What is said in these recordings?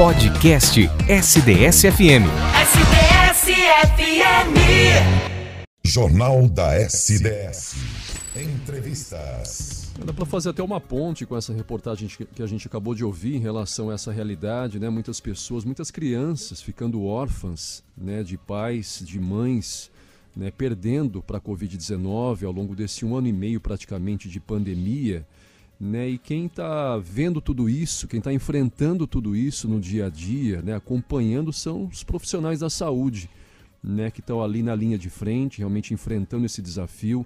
Podcast SDS-FM. SDS-FM. Jornal da SDS. Entrevistas. Dá para fazer até uma ponte com essa reportagem que a gente acabou de ouvir em relação a essa realidade, né? Muitas pessoas, muitas crianças ficando órfãs, né? De pais, de mães, né? Perdendo para a Covid-19 ao longo desse um ano e meio praticamente de pandemia. Né? E quem está vendo tudo isso, quem está enfrentando tudo isso no dia a dia, né? acompanhando, são os profissionais da saúde, né? que estão ali na linha de frente, realmente enfrentando esse desafio.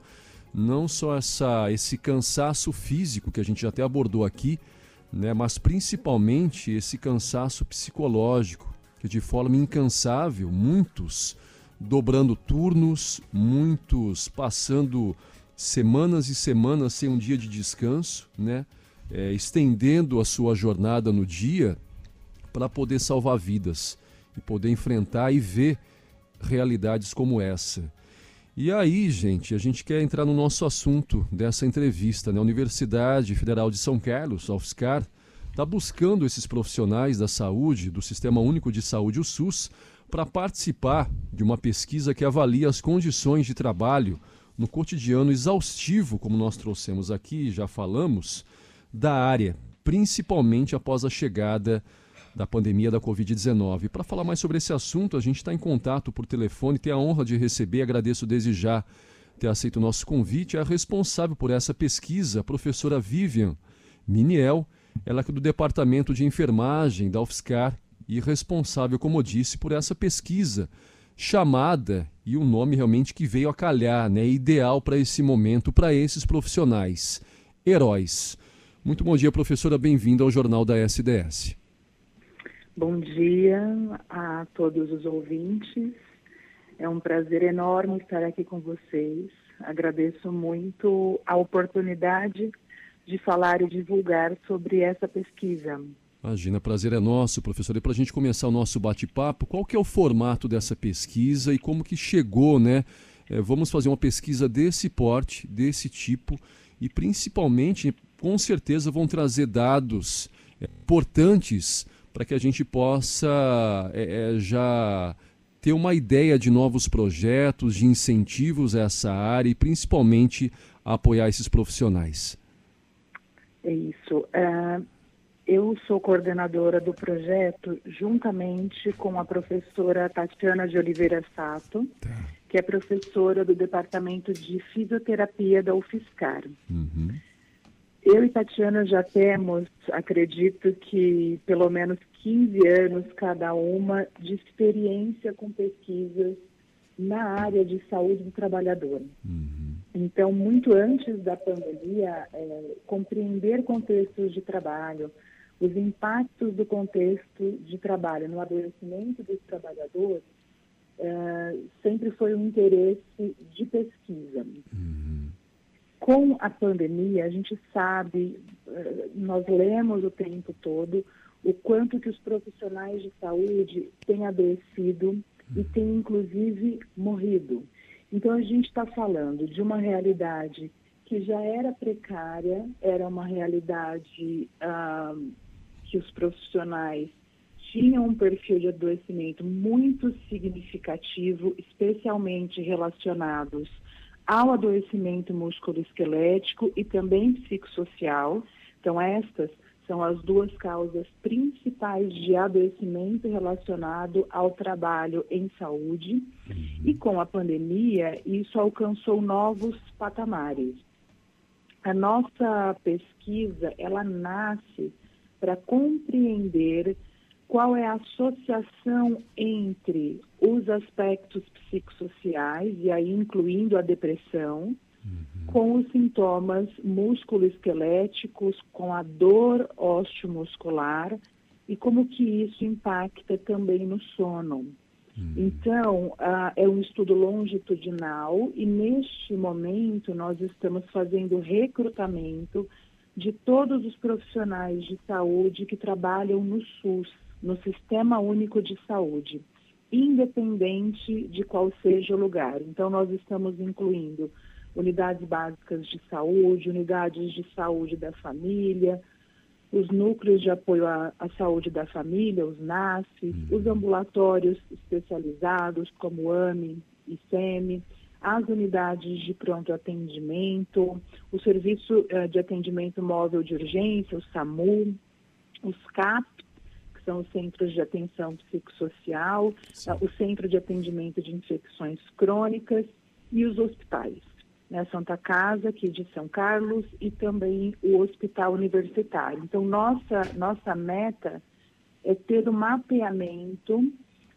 Não só essa, esse cansaço físico que a gente já até abordou aqui, né? mas principalmente esse cansaço psicológico, que de forma incansável, muitos dobrando turnos, muitos passando semanas e semanas sem um dia de descanso, né? É, estendendo a sua jornada no dia para poder salvar vidas e poder enfrentar e ver realidades como essa. E aí, gente, a gente quer entrar no nosso assunto dessa entrevista. Né? A Universidade Federal de São Carlos, a UFSCar, está buscando esses profissionais da saúde, do Sistema Único de Saúde, o SUS, para participar de uma pesquisa que avalia as condições de trabalho no cotidiano exaustivo, como nós trouxemos aqui, já falamos, da área, principalmente após a chegada da pandemia da Covid-19. Para falar mais sobre esse assunto, a gente está em contato por telefone, tem a honra de receber, agradeço desde já ter aceito o nosso convite, é a responsável por essa pesquisa, a professora Vivian Miniel, ela é do Departamento de Enfermagem da UFSCar e responsável, como eu disse, por essa pesquisa chamada e um nome realmente que veio a calhar, né? Ideal para esse momento, para esses profissionais, heróis. Muito bom dia, professora. Bem-vinda ao Jornal da SDS. Bom dia a todos os ouvintes. É um prazer enorme estar aqui com vocês. Agradeço muito a oportunidade de falar e divulgar sobre essa pesquisa. Imagina, prazer é nosso, professor. E para a gente começar o nosso bate-papo, qual que é o formato dessa pesquisa e como que chegou, né? É, vamos fazer uma pesquisa desse porte, desse tipo, e principalmente, com certeza, vão trazer dados é, importantes para que a gente possa é, já ter uma ideia de novos projetos, de incentivos a essa área e principalmente apoiar esses profissionais. É isso. Uh, eu sou coordenadora do projeto juntamente com a professora Tatiana de Oliveira Sato, tá. que é professora do Departamento de Fisioterapia da UFSCar. Uhum. Eu e Tatiana já temos, acredito que pelo menos 15 anos cada uma de experiência com pesquisas na área de saúde do trabalhador. Uhum. Então, muito antes da pandemia, é, compreender contextos de trabalho, os impactos do contexto de trabalho no adoecimento dos trabalhadores é, sempre foi um interesse de pesquisa. Uhum. Com a pandemia, a gente sabe, é, nós lemos o tempo todo o quanto que os profissionais de saúde têm adoecido uhum. e têm inclusive morrido. Então a gente está falando de uma realidade que já era precária, era uma realidade ah, que os profissionais tinham um perfil de adoecimento muito significativo, especialmente relacionados ao adoecimento musculoesquelético e também psicossocial. Então, estas são as duas causas principais de adoecimento relacionado ao trabalho em saúde. E com a pandemia, isso alcançou novos patamares. A nossa pesquisa, ela nasce para compreender qual é a associação entre os aspectos psicossociais, e aí incluindo a depressão, uhum. com os sintomas musculoesqueléticos, com a dor osteomuscular e como que isso impacta também no sono. Uhum. Então, uh, é um estudo longitudinal e neste momento nós estamos fazendo recrutamento de todos os profissionais de saúde que trabalham no SUS, no Sistema Único de Saúde, independente de qual seja o lugar. Então, nós estamos incluindo unidades básicas de saúde, unidades de saúde da família, os núcleos de apoio à, à saúde da família, os NASF, uhum. os ambulatórios especializados como o AMI e SEMI, as unidades de pronto atendimento, o Serviço uh, de Atendimento Móvel de Urgência, o SAMU, os CAP, que são os Centros de Atenção Psicossocial, uh, o Centro de Atendimento de Infecções Crônicas e os hospitais. Né, Santa Casa, aqui de São Carlos, e também o Hospital Universitário. Então, nossa, nossa meta é ter o um mapeamento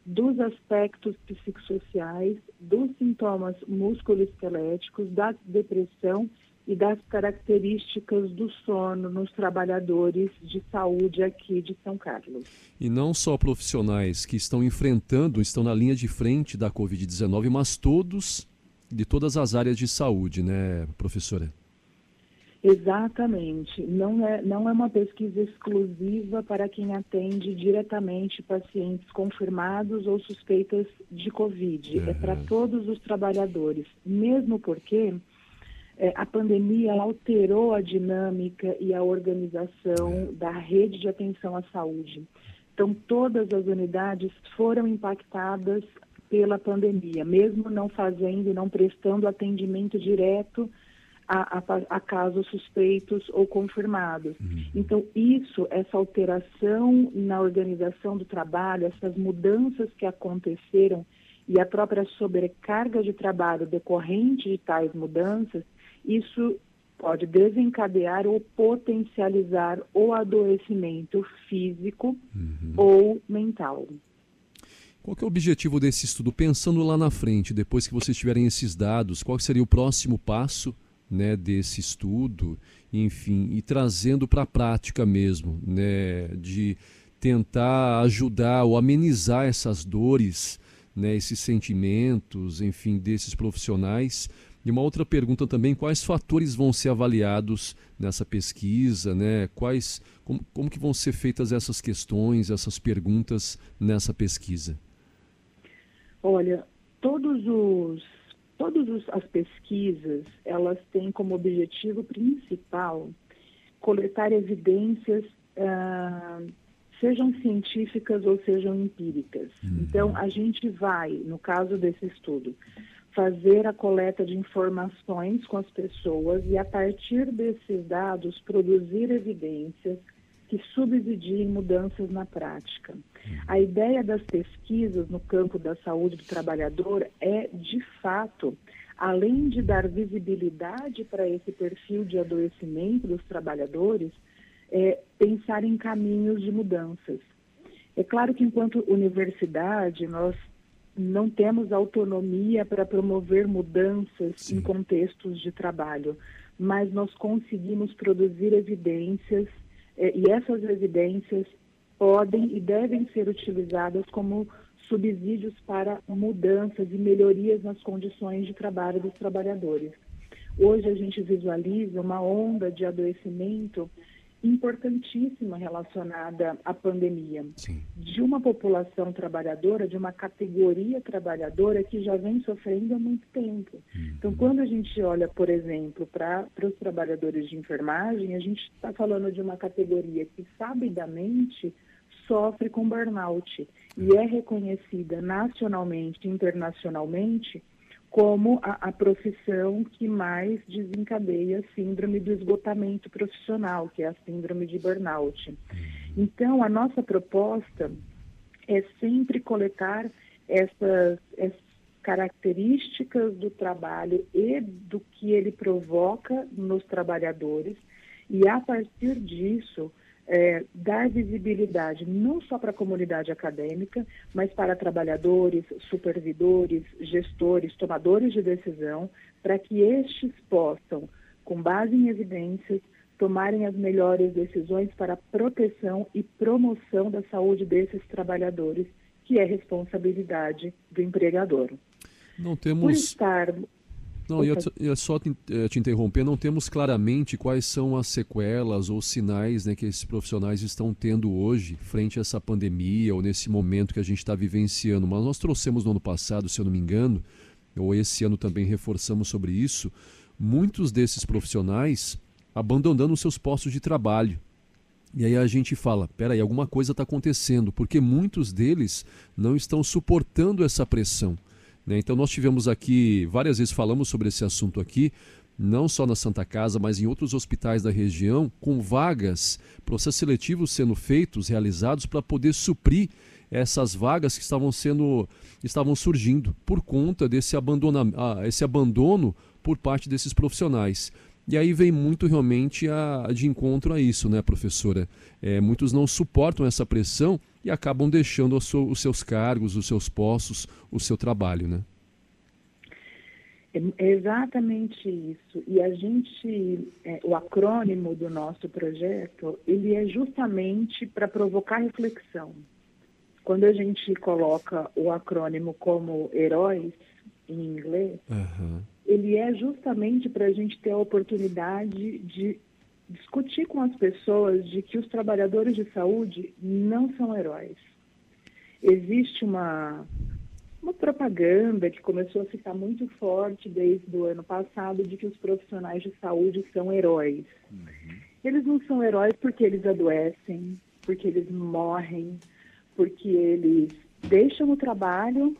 dos aspectos psicossociais, dos sintomas musculoesqueléticos, da depressão e das características do sono nos trabalhadores de saúde aqui de São Carlos. E não só profissionais que estão enfrentando, estão na linha de frente da Covid-19, mas todos de todas as áreas de saúde, né, professora? Exatamente. Não é, não é uma pesquisa exclusiva para quem atende diretamente pacientes confirmados ou suspeitas de Covid. Uhum. É para todos os trabalhadores, mesmo porque é, a pandemia alterou a dinâmica e a organização uhum. da rede de atenção à saúde. Então, todas as unidades foram impactadas pela pandemia, mesmo não fazendo e não prestando atendimento direto a, a, a, casos suspeitos ou confirmados. Uhum. Então, isso, essa alteração na organização do trabalho, essas mudanças que aconteceram e a própria sobrecarga de trabalho decorrente de tais mudanças, isso pode desencadear ou potencializar o adoecimento físico uhum. ou mental. Qual é o objetivo desse estudo? Pensando lá na frente, depois que vocês tiverem esses dados, qual seria o próximo passo né, desse estudo, enfim, e trazendo para a prática mesmo, né, de tentar ajudar ou amenizar essas dores, né, esses sentimentos, enfim, desses profissionais. E uma outra pergunta também, quais fatores vão ser avaliados nessa pesquisa, né? Quais, como, como que vão ser feitas essas questões, essas perguntas nessa pesquisa? Olha, todos os Todas as pesquisas, elas têm como objetivo principal coletar evidências, ah, sejam científicas ou sejam empíricas. Uhum. Então, a gente vai, no caso desse estudo, fazer a coleta de informações com as pessoas e, a partir desses dados, produzir evidências que subsidiem mudanças na prática. A ideia das pesquisas no campo da saúde do trabalhador é, de fato, além de dar visibilidade para esse perfil de adoecimento dos trabalhadores, é, pensar em caminhos de mudanças. É claro que, enquanto universidade, nós não temos autonomia para promover mudanças Sim. em contextos de trabalho, mas nós conseguimos produzir evidências e essas evidências podem e devem ser utilizadas como subsídios para mudanças e melhorias nas condições de trabalho dos trabalhadores. Hoje a gente visualiza uma onda de adoecimento importantíssima relacionada à pandemia, Sim. de uma população trabalhadora, de uma categoria trabalhadora que já vem sofrendo há muito tempo. Uhum. Então, quando a gente olha, por exemplo, para os trabalhadores de enfermagem, a gente está falando de uma categoria que sabidamente sofre com burnout e é reconhecida nacionalmente internacionalmente como a, a, profissão que mais desencadeia a síndrome do esgotamento profissional, que é a síndrome de burnout. Uhum. Então, a nossa proposta é sempre coletar essas, essas características do trabalho e do que ele provoca nos trabalhadores, e a partir disso, é, dar visibilidade não só para a comunidade acadêmica, mas para trabalhadores, supervidores, gestores, tomadores de decisão, para que estes possam, com base em evidências, tomarem as melhores decisões para a proteção e promoção da saúde desses trabalhadores, que é responsabilidade do empregador. Não temos. Por estar não, e é só te, eh, te, interromper, não temos claramente quais são as sequelas ou sinais né, que esses profissionais estão tendo hoje frente a essa pandemia ou nesse momento que a gente está vivenciando. Mas nós trouxemos no ano passado, se eu não me engano, ou esse ano também reforçamos sobre isso, muitos desses profissionais abandonando seus postos de trabalho. E aí a gente fala, peraí, alguma coisa está acontecendo, porque muitos deles não estão suportando essa pressão. Né? Então nós tivemos aqui, várias vezes falamos sobre esse assunto aqui, não só na Santa Casa, mas em outros hospitais da região, com vagas, processos seletivos sendo feitos, realizados para poder suprir essas vagas que estavam sendo estavam surgindo por conta desse abandona, ah, esse abandono por parte desses profissionais. E aí vem muito realmente a, de encontro a isso, né, professora? É, muitos não suportam essa pressão e acabam deixando os seus cargos, os seus postos, o seu trabalho, né? É exatamente isso. E a gente, é, o acrônimo do nosso projeto, ele é justamente para provocar reflexão. Quando a gente coloca o acrônimo como heróis em inglês, uhum. ele é justamente para a gente ter a oportunidade de discutir com as pessoas de que os trabalhadores de saúde não são heróis. Existe uma uma propaganda que começou a ficar muito forte desde o ano passado de que os profissionais de saúde são heróis. Uhum. Eles não são heróis porque eles adoecem, porque eles morrem, porque eles deixam o trabalho,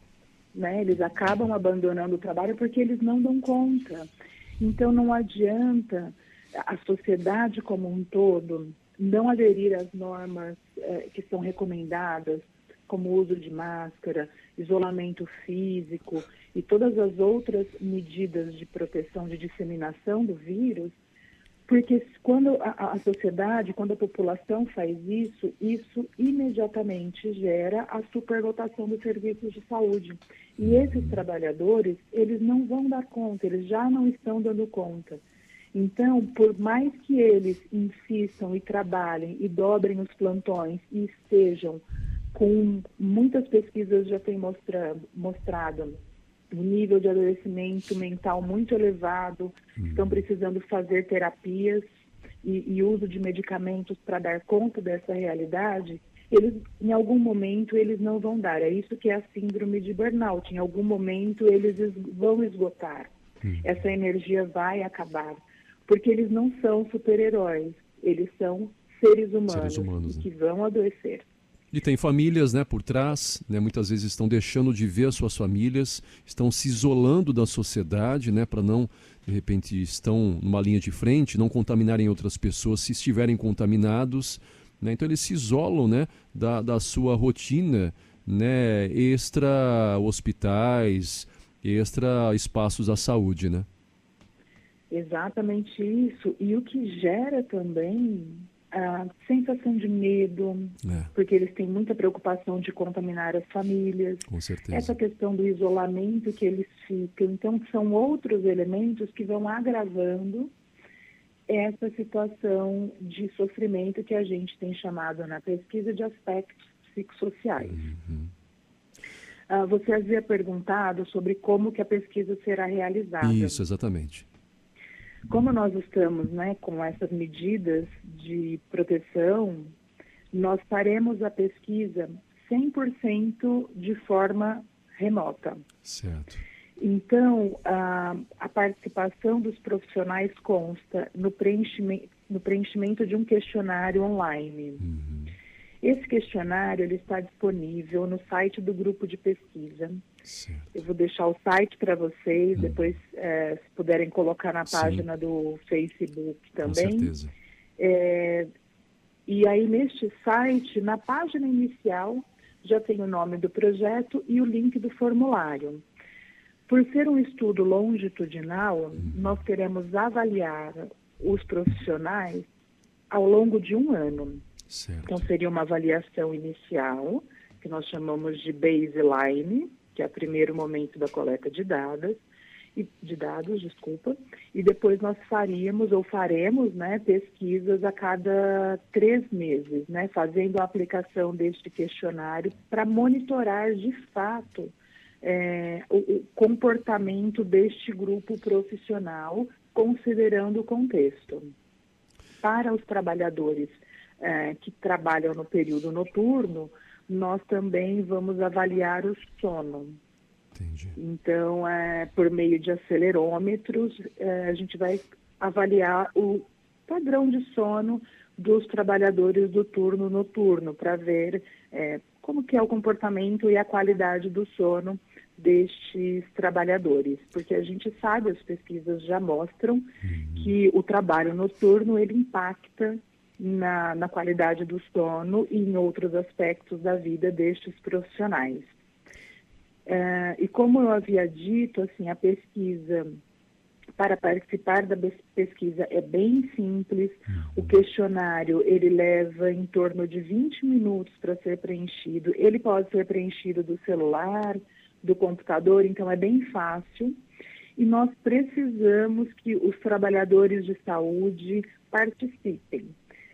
né? Eles acabam abandonando o trabalho porque eles não dão conta. Então não adianta a sociedade como um todo não aderir às normas eh, que são recomendadas como uso de máscara, isolamento físico e todas as outras medidas de proteção de disseminação do vírus, porque quando a, a, sociedade, quando a população faz isso, isso imediatamente gera a superlotação dos serviços de saúde. E esses trabalhadores, eles não vão dar conta, eles já não estão dando conta. Então, por mais que eles insistam e trabalhem e dobrem os plantões e estejam com muitas pesquisas já têm mostrado, mostrado um nível de adoecimento mental muito elevado, uhum. estão precisando fazer terapias e, e uso de medicamentos para dar conta dessa realidade, eles, em algum momento, eles não vão dar. É isso que é a síndrome de burnout. Em algum momento, eles vão esgotar. Uhum. Essa energia vai acabar. Porque eles não são super-heróis. Eles são seres humanos, seres humanos que né? vão adoecer. E tem famílias né, por trás, né, muitas vezes estão deixando de ver as suas famílias, estão se isolando da sociedade né, para não, de repente, estão numa linha de frente, não contaminarem outras pessoas se estiverem contaminados. Né, então eles se isolam né, da, da sua rotina né, extra hospitais, extra espaços da saúde. Né? Exatamente isso. E o que gera também a sensação de medo, é. porque eles têm muita preocupação de contaminar as famílias. Com certeza. Essa questão do isolamento que eles ficam. Então, são outros elementos que vão agravando essa situação de sofrimento que a gente tem chamado na pesquisa de aspectos psicossociais. Uhum. Uh, você havia perguntado sobre como que a pesquisa será realizada. Isso, exatamente. Como nós estamos né, com essas medidas de proteção, nós faremos a pesquisa 100% de forma remota. Certo. Então, a, a, participação dos profissionais consta no preenchimento, no preenchimento de um questionário online. Uhum. Esse questionário ele está disponível no site do grupo de pesquisa. Certo. Eu vou deixar o site para vocês, hum. depois, é, se puderem colocar na página Sim. do Facebook também. Com certeza. É, e aí, neste site, na página inicial, já tem o nome do projeto e o link do formulário. Por ser um estudo longitudinal, hum. nós queremos avaliar os profissionais ao longo de um ano. Certo. Então, seria uma avaliação inicial, que nós chamamos de baseline, que é o primeiro momento da coleta de dados, de dados, desculpa, e depois nós faríamos ou faremos né, pesquisas a cada três meses, né, fazendo a aplicação deste questionário para monitorar de fato é, o, o comportamento deste grupo profissional, considerando o contexto. Para os trabalhadores é, que trabalham no período noturno, nós também vamos avaliar o sono. Entendi. Então, é, por meio de acelerômetros, é, a gente vai avaliar o padrão de sono dos trabalhadores do turno noturno, para ver é, como que é o comportamento e a qualidade do sono destes trabalhadores, porque a gente sabe, as pesquisas já mostram uhum. que o trabalho noturno ele impacta na, na qualidade do sono e em outros aspectos da vida destes profissionais. Uh, e como eu havia dito, assim, a pesquisa para participar da pesquisa é bem simples. O uhum. questionário ele leva em torno de 20 minutos para ser preenchido. Ele pode ser preenchido do celular, do computador, então é bem fácil. E nós precisamos que os trabalhadores de saúde participem.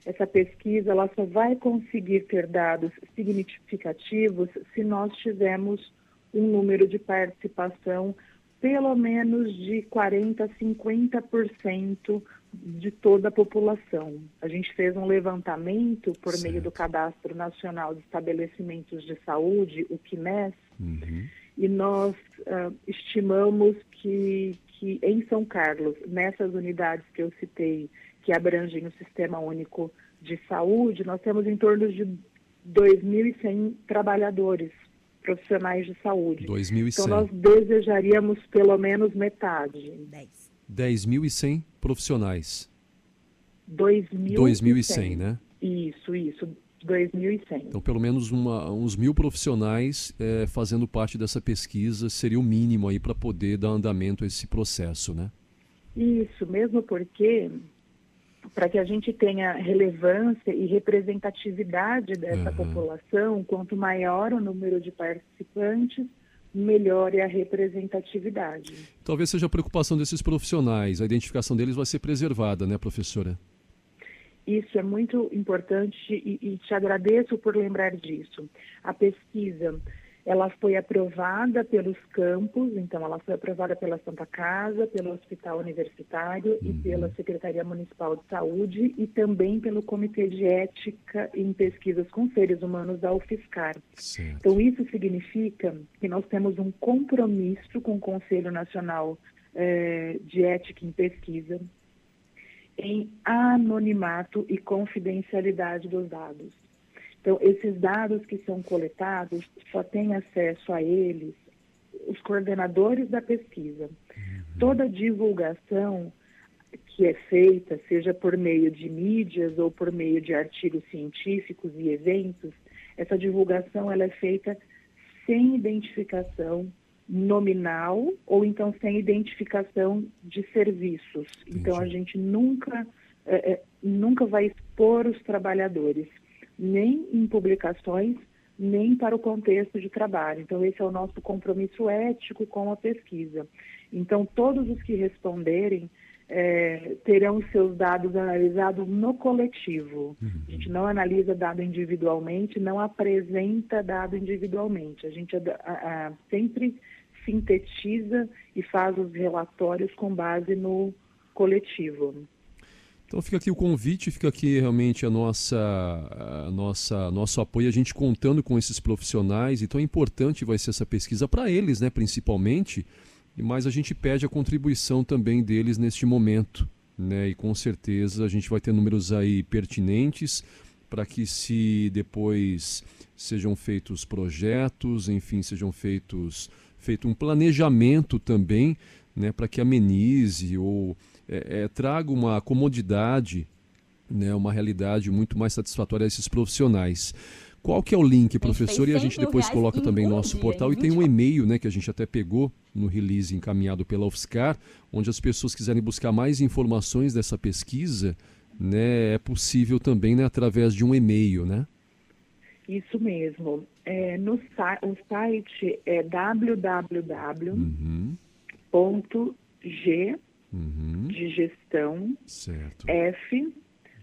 Essa pesquisa ela só vai conseguir ter dados significativos se nós tivermos um número de participação pelo menos de 40 a 50% de toda a população. A gente fez um levantamento por certo. meio do Cadastro Nacional de Estabelecimentos de Saúde, o CNES, uhum. e nós uh, estimamos que, que em São Carlos, nessas unidades que eu citei, que abrangem o Sistema Único de Saúde, nós temos em torno de 2.100 trabalhadores profissionais de saúde. 2.100. Então nós desejaríamos pelo menos metade. 10.100 profissionais. 2.100. 2.100, né? Isso, isso. 2.100. Então, pelo menos uma, uns mil profissionais é, fazendo parte dessa pesquisa seria o mínimo aí para poder dar andamento a esse processo, né? Isso, mesmo porque para que a gente tenha relevância e representatividade dessa uhum. população, quanto maior o número de participantes, melhor é a representatividade. Talvez seja a preocupação desses profissionais, a identificação deles vai ser preservada, né, professora? Isso é muito importante e, e te agradeço por lembrar disso. A pesquisa ela foi aprovada pelos campos, então ela foi aprovada pela Santa Casa, pelo Hospital Universitário uhum. e pela Secretaria Municipal de Saúde e também pelo Comitê de Ética em Pesquisas com Seres Humanos da UFSCar. Certo. Então isso significa que nós temos um compromisso com o Conselho Nacional eh, de Ética em Pesquisa em anonimato e confidencialidade dos dados. Então, esses dados que são coletados, só têm acesso a eles os coordenadores da pesquisa. Uhum. Toda divulgação que é feita, seja por meio de mídias ou por meio de artigos científicos e eventos, essa divulgação ela é feita sem identificação nominal ou então sem identificação de serviços. Então a gente nunca é, é, nunca vai expor os trabalhadores nem em publicações, nem para o contexto de trabalho. Então, esse é o nosso compromisso ético com a pesquisa. Então, todos os que responderem é, terão seus dados analisados no coletivo. A gente não analisa dado individualmente, não apresenta dado individualmente. A gente a, a, sempre sintetiza e faz os relatórios com base no coletivo. Então fica aqui o convite, fica aqui realmente a nossa, a nossa, nosso apoio, a gente contando com esses profissionais. Então é importante vai ser essa pesquisa para eles, né, principalmente. Mas a gente pede a contribuição também deles neste momento, né? E com certeza a gente vai ter números aí pertinentes para que se depois sejam feitos projetos, enfim, sejam feitos feito um planejamento também, né, para que amenize ou é, é, traga uma comodidade, né, uma realidade muito mais satisfatória a esses profissionais. Qual que é o link, professor? E a gente depois coloca também no nosso portal. E tem um e-mail né, que a gente até pegou no release encaminhado pela UFSCar, onde as pessoas quiserem buscar mais informações dessa pesquisa, né, é possível também né, através de um e-mail, né? Isso mesmo. É, no, o site é www.g uhum. de gestão, certo. F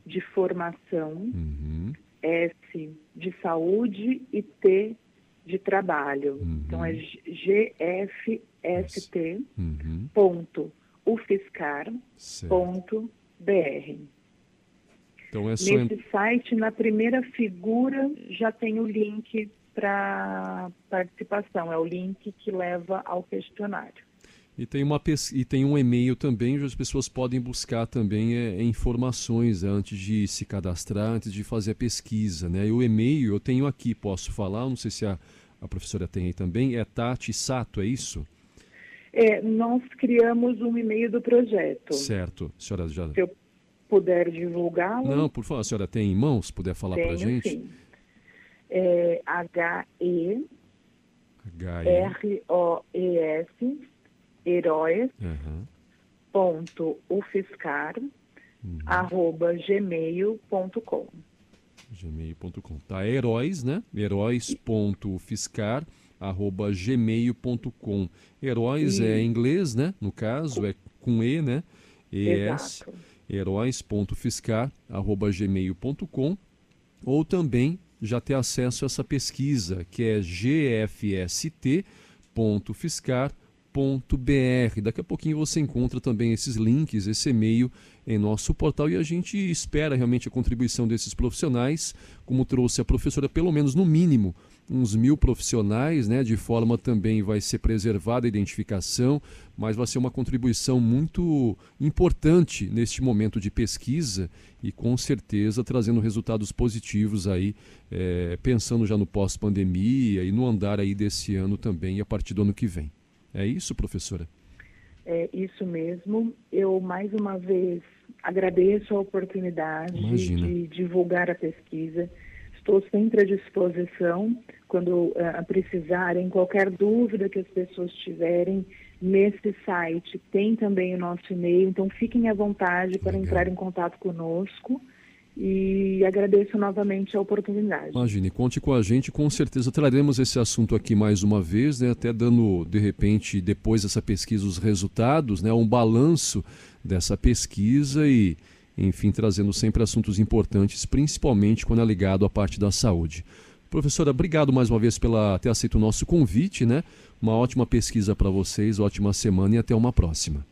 de formação, uhum. S de saúde e T de trabalho. Uhum. Então é gfst uhum. ponto ufiscar ponto br. Então é só Nesse site, na primeira figura, já tem o link para participação. É o link que leva ao questionário. E tem, uma e tem um e-mail também, onde as pessoas podem buscar também é, informações antes de se cadastrar, antes de fazer a pesquisa. Né? E o e-mail eu tenho aqui, posso falar, não sei se a, a professora tem aí também, é Tati Sato, é isso? É, nós criamos um e-mail do projeto. Certo. A senhora já... Se eu puder divulgá-lo. Não, por favor, a senhora tem em mãos, puder falar para a gente? Sim. É H-E R-O-E-S heróis uhum. ponto ufiscar. Uhum. arroba gmail.com gmail.com tá heróis né? Heróis ponto ufiscar arroba gmail.com heróis e... é em inglês né? No caso é com e né? Es heróis.fiscar arroba gmail.com ou também já ter acesso a essa pesquisa que é gfst.fiscar.com br Daqui a pouquinho você encontra também esses links, esse e-mail em nosso portal e a gente espera realmente a contribuição desses profissionais, como trouxe a professora, pelo menos no mínimo uns mil profissionais, né? De forma também vai ser preservada a identificação, mas vai ser uma contribuição muito importante neste momento de pesquisa e com certeza trazendo resultados positivos aí, é, pensando já no pós-pandemia e no andar aí desse ano também e a partir do ano que vem. É isso, professora? É isso mesmo. Eu, mais uma vez, agradeço a oportunidade Imagina. de divulgar a pesquisa. Estou sempre à disposição quando uh, precisarem, qualquer dúvida que as pessoas tiverem nesse site. Tem também o nosso e-mail, então fiquem à vontade para Legal. entrar em contato conosco e agradeço novamente a oportunidade. Imagine, conte com a gente, com certeza traremos esse assunto aqui mais uma vez, né, até dando, de repente, depois dessa pesquisa, os resultados, né, um balanço dessa pesquisa e, enfim, trazendo sempre assuntos importantes, principalmente quando é ligado à parte da saúde. Professora, obrigado mais uma vez pela ter aceito o nosso convite, né? Uma ótima pesquisa para vocês, ótima semana e até uma próxima.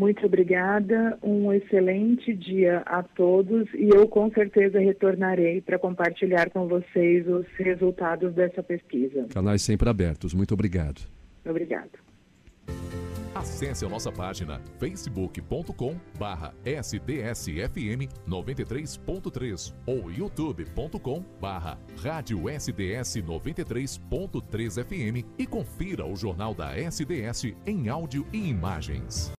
Muito obrigada, um excelente dia a todos e eu com certeza retornarei para compartilhar com vocês os resultados dessa pesquisa. Canais sempre abertos. Muito obrigado. Obrigado. Acesse a nossa página facebook.com barra sdsfm 93.3 ou youtube.com barra rádio sds 93.3 fm e confira o Jornal da SDS em áudio e imagens.